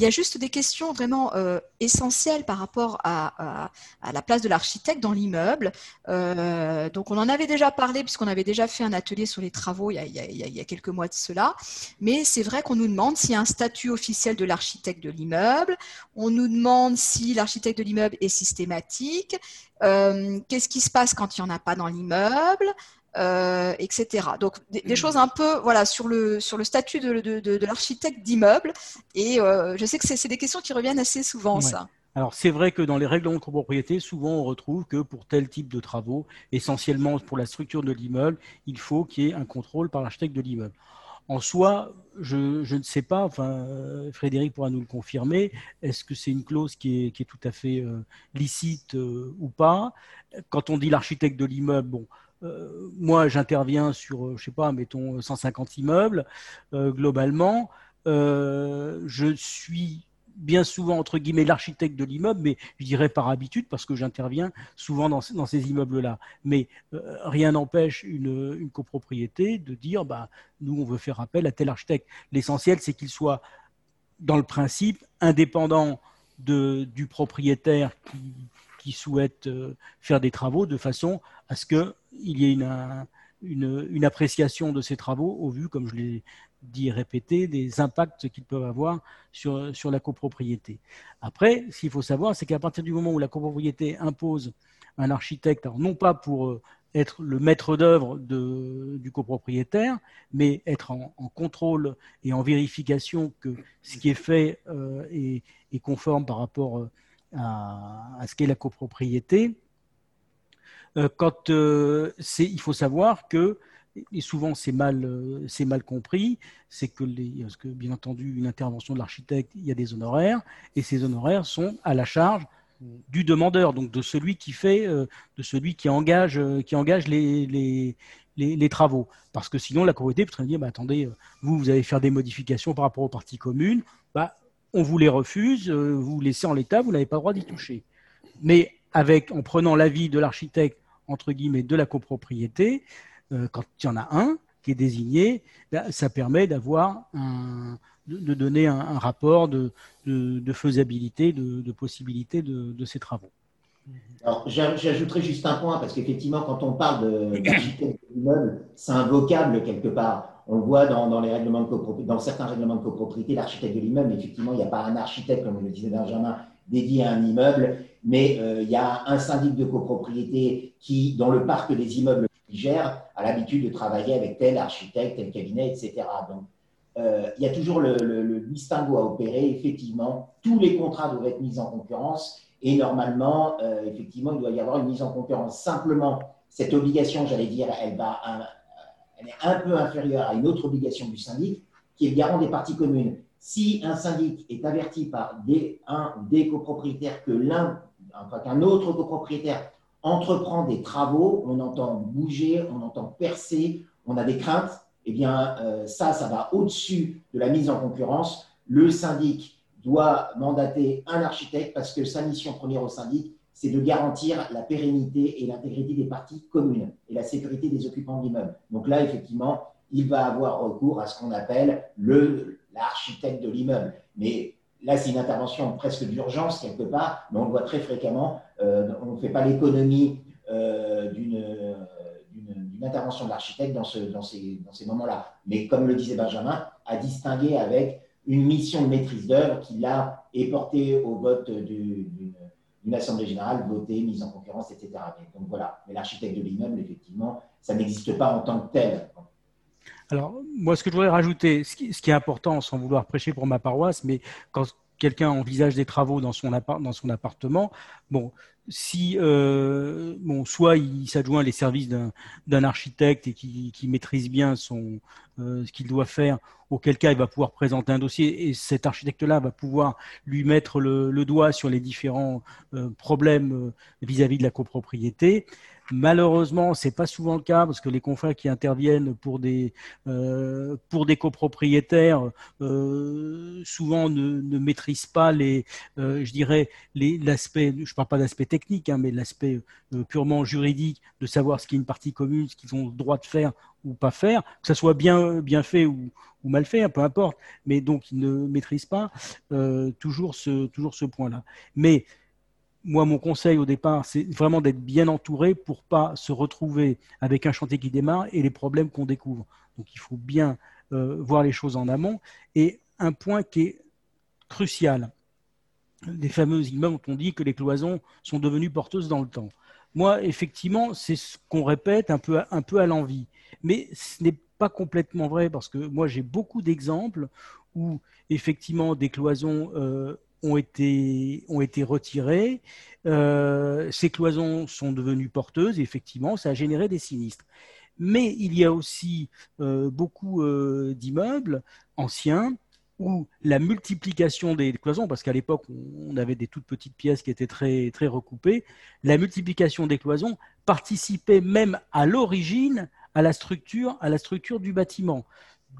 Il y a juste des questions vraiment euh, essentielles par rapport à, la place de l'architecte dans l'immeuble. Euh, donc, on en avait déjà parlé puisqu'on avait déjà fait un atelier sur les travaux il y a, quelques mois de cela. Mais c'est vrai qu'on nous demande s'il y a un statut officiel de l'architecte de l'immeuble. On nous demande si l'architecte de l'immeuble est systématique. Euh, qu'est-ce qui se passe quand il n'y en a pas dans l'immeuble? Euh, etc. Donc des, mm. choses un peu voilà sur le sur le statut de, de, l'architecte d'immeuble et euh, je sais que c'est des questions qui reviennent assez souvent ça. Alors c'est vrai que dans les règlements de copropriété, souvent on retrouve que pour tel type de travaux, essentiellement pour la structure de l'immeuble, il faut qu'il y ait un contrôle par l'architecte de l'immeuble. En soi, je, je, ne sais pas, enfin, Frédéric pourra nous le confirmer, est-ce que c'est une clause qui est, qui est, tout à fait euh, licite ou pas? Quand on dit l'architecte de l'immeuble, bon, euh, moi, j'interviens sur, euh, je sais pas, mettons 150 immeubles euh, globalement. je suis bien souvent, entre guillemets, l'architecte de l'immeuble, mais je dirais par habitude, parce que j'interviens souvent dans, ces immeubles-là. Mais rien n'empêche une, copropriété de dire, bah, nous, on veut faire appel à tel architecte. L'essentiel, c'est qu'il soit, dans le principe, indépendant de, du propriétaire qui, qui souhaitent euh, faire des travaux de façon à ce qu'il y ait une, appréciation de ces travaux au vu, comme je l'ai dit et répété, des impacts qu'ils peuvent avoir sur, sur la copropriété. Après, ce qu'il faut savoir, c'est qu'à partir du moment où la copropriété impose un architecte, alors non pas pour euh, être le maître d'œuvre du copropriétaire, mais être en, contrôle et en vérification que ce qui est fait euh, est, est, conforme par rapport à, ce qu'est la copropriété. Euh, quand euh, il faut savoir que et souvent c'est mal, euh, c'est mal compris, c'est que, parce que bien entendu une intervention de l'architecte, il y a des honoraires, et ces honoraires sont à la charge du demandeur, donc de celui qui fait, de celui qui engage, qui engage les, les, les, travaux. Parce que sinon la copropriété peut dire, bah, attendez, vous, vous allez faire des modifications par rapport aux parties communes, bah, on vous les refuse, euh, vous laissez en l'état, vous n'avez pas le droit d'y toucher. Mais en prenant l'avis de l'architecte, entre guillemets, de la copropriété, euh, quand il y en a un qui est désigné, ça permet d'avoir de, donner un, rapport de, faisabilité, de, possibilité de, ces travaux. J'ajouterai juste un point, parce qu'effectivement, quand on parle d'architecte c'est un vocable quelque part. On le voit dans, certains règlements de copropriété, l'architecte de l'immeuble, effectivement, il n'y a pas un architecte, comme le disait Benjamin, dédié à un immeuble, mais euh, il y a un syndic de copropriété qui, dans le parc des immeubles qu'il gère, a l'habitude de travailler avec tel architecte, tel cabinet, etc. Donc, euh, il y a toujours le, distinguo à opérer. Effectivement, tous les contrats doivent être mis en concurrence et normalement, euh, effectivement, il doit y avoir une mise en concurrence. Simplement, cette obligation, j'allais dire, elle va elle est un peu inférieure à une autre obligation du syndic, qui est le garant des parties communes. Si un syndic est averti par des, un des copropriétaires que l'un, enfin qu'un autre copropriétaire entreprend des travaux, on entend bouger, on entend percer, on a des craintes, eh bien euh, ça, ça va au-dessus de la mise en concurrence. Le syndic doit mandater un architecte parce que sa mission première au syndic, c'est de garantir la pérennité et l'intégrité des parties communes et la sécurité des occupants de l'immeuble. Donc là, effectivement, il va avoir recours à ce qu'on appelle l'architecte de l'immeuble. Mais là, c'est une intervention presque d'urgence quelque part, mais on le voit très fréquemment. Euh, on ne fait pas l'économie euh, d'une intervention de l'architecte dans, ce, ces moments-là. Mais comme le disait Benjamin, à distinguer avec une mission de maîtrise d'œuvre qui, là, est portée au vote d'une une assemblée générale votée, mise en concurrence, etc. donc voilà. Mais l'architecte de l'immeuble, effectivement, ça n'existe pas en tant que tel. Alors, moi, ce que je voudrais rajouter, ce qui, est important, sans vouloir prêcher pour ma paroisse, mais quand quelqu'un envisage des travaux dans son, dans son appartement, bon, si euh, bon, soit il s'adjoint les services d'un architecte et qui, maîtrise bien euh, ce qu'il doit faire, auquel cas il va pouvoir présenter un dossier et cet architecte-là va pouvoir lui mettre le, doigt sur les différents euh, problèmes vis-à-vis -vis de la copropriété. Malheureusement, c'est pas souvent le cas parce que les confrères qui interviennent pour des pour des copropriétaires souvent ne, ne, maîtrisent pas les, je dirais, l'aspect. Je parle pas d'aspect technique, hein, mais l'aspect purement juridique de savoir ce qui est une partie commune, ce qu'ils ont le droit de faire ou pas faire, que ça soit bien, bien fait ou, mal fait, hein, peu importe, mais donc ils ne maîtrisent pas toujours ce, toujours ce point-là. Mais moi, mon conseil au départ, c'est vraiment d'être bien entouré pour pas se retrouver avec un chantier qui démarre et les problèmes qu'on découvre. Donc, il faut bien euh, voir les choses en amont. Et un point qui est crucial, les fameux immeubles dont on dit que les cloisons sont devenues porteuses dans le temps. Moi, effectivement, c'est ce qu'on répète un peu, un peu à l'envie. Mais ce n'est pas complètement vrai parce que moi, j'ai beaucoup d'exemples où, effectivement, des cloisons euh, ont été, ont été retirées. Euh, ces cloisons sont devenues porteuses et effectivement, ça a généré des sinistres. Mais il y a aussi euh, beaucoup euh, d'immeubles anciens où la multiplication des cloisons, parce qu'à l'époque on avait des toutes petites pièces qui étaient très, très recoupées, la multiplication des cloisons participait même à l'origine à la structure, à la structure du bâtiment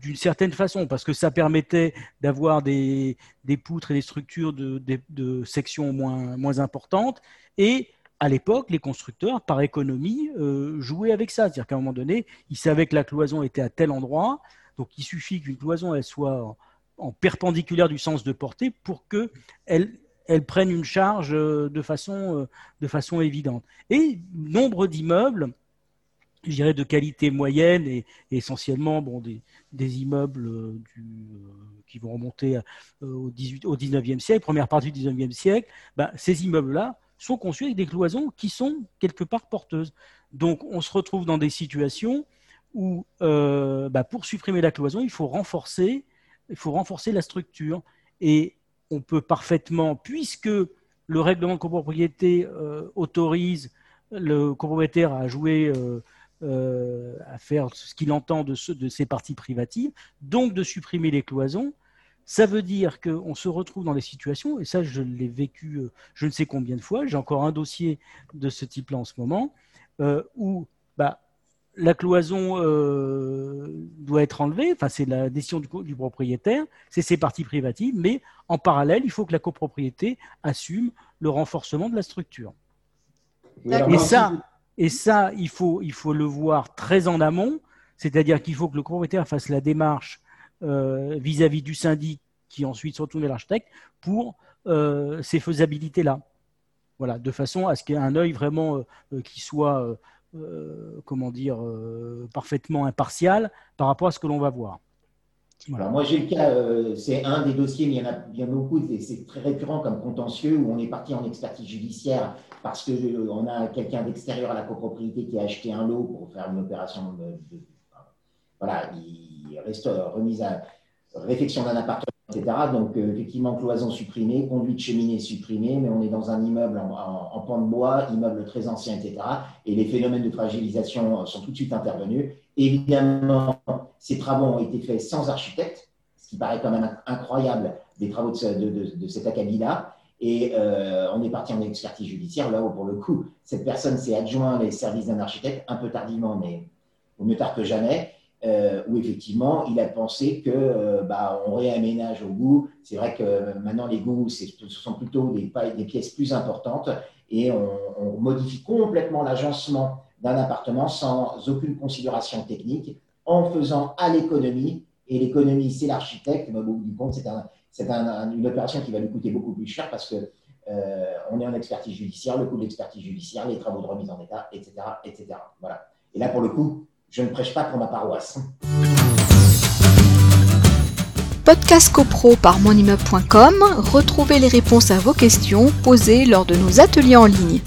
d'une certaine façon, parce que ça permettait d'avoir des, poutres et des structures de, sections moins, moins importantes. Et à l'époque, les constructeurs, par économie, euh, jouaient avec ça. C'est-à-dire qu'à un moment donné, ils savaient que la cloison était à tel endroit, donc il suffit qu'une cloison elle soit en, perpendiculaire du sens de portée pour qu'elle elle prenne une charge euh, de façon, euh, de façon évidente. Et nombre d'immeubles je dirais, de qualité moyenne et, essentiellement bon, des, immeubles euh, qui vont remonter au, 18, au 19e siècle, première partie du 19e siècle, ben, ces immeubles-là sont conçus avec des cloisons qui sont quelque part porteuses. Donc on se retrouve dans des situations où ben, pour supprimer la cloison, il faut renforcer, il faut renforcer la structure. Et on peut parfaitement, puisque le règlement de copropriété autorise le copropriétaire à jouer euh, à faire ce qu'il entend de, ce, ces parties privatives, donc de supprimer les cloisons. Ça veut dire qu'on se retrouve dans des situations, et ça je l'ai vécu euh, je ne sais combien de fois, j'ai encore un dossier de ce type-là en ce moment, euh, où bah, la cloison doit être enlevée, enfin c'est la décision du, du propriétaire, c'est ses parties privatives, mais en parallèle, il faut que la copropriété assume le renforcement de la structure. Et ça, et ça, il faut, il faut le voir très en amont, c'est-à-dire qu'il faut que le propriétaire fasse la démarche euh, vis-à-vis du syndic qui ensuite se retourne vers l'architecte pour euh, ces faisabilités-là. Voilà, de façon à ce qu'il y ait un œil vraiment euh, qui soit, comment dire, parfaitement impartial par rapport à ce que l'on va voir. Alors moi j'ai le cas, euh, c'est un des dossiers, mais il y en a bien beaucoup, c'est très récurrent comme contentieux où on est parti en expertise judiciaire parce qu'on euh, a quelqu'un d'extérieur à la copropriété qui a acheté un lot pour faire une opération de, voilà, il reste remise à réfection d'un appartement, Donc euh, effectivement cloison supprimée, conduite cheminée supprimée, mais on est dans un immeuble en, en, pan de bois, immeuble très ancien, etc. Et les phénomènes de fragilisation sont tout de suite intervenus. Évidemment, ces travaux ont été faits sans architecte, ce qui paraît quand même incroyable des travaux de, cet acabit-là. Et euh, on est parti en expertise judiciaire, là où pour le coup, cette personne s'est adjoint les services d'un architecte, un peu tardivement, mais au mieux tard que jamais, euh, où effectivement, il a pensé que euh, bah, on réaménage au goût. C'est vrai que maintenant, les goûts, ce sont plutôt des, pièces plus importantes et on, modifie complètement l'agencement d'un appartement sans aucune considération technique, en faisant à l'économie, et l'économie, c'est l'architecte, mais au bout du compte, c'est une opération qui va lui coûter beaucoup plus cher parce que euh, on est en expertise judiciaire, le coût de l'expertise judiciaire, les travaux de remise en état, etc., etc. Voilà. Et là, pour le coup, je ne prêche pas pour ma paroisse. Podcast CoPro par monimmeuble.com, retrouvez les réponses à vos questions posées lors de nos ateliers en ligne.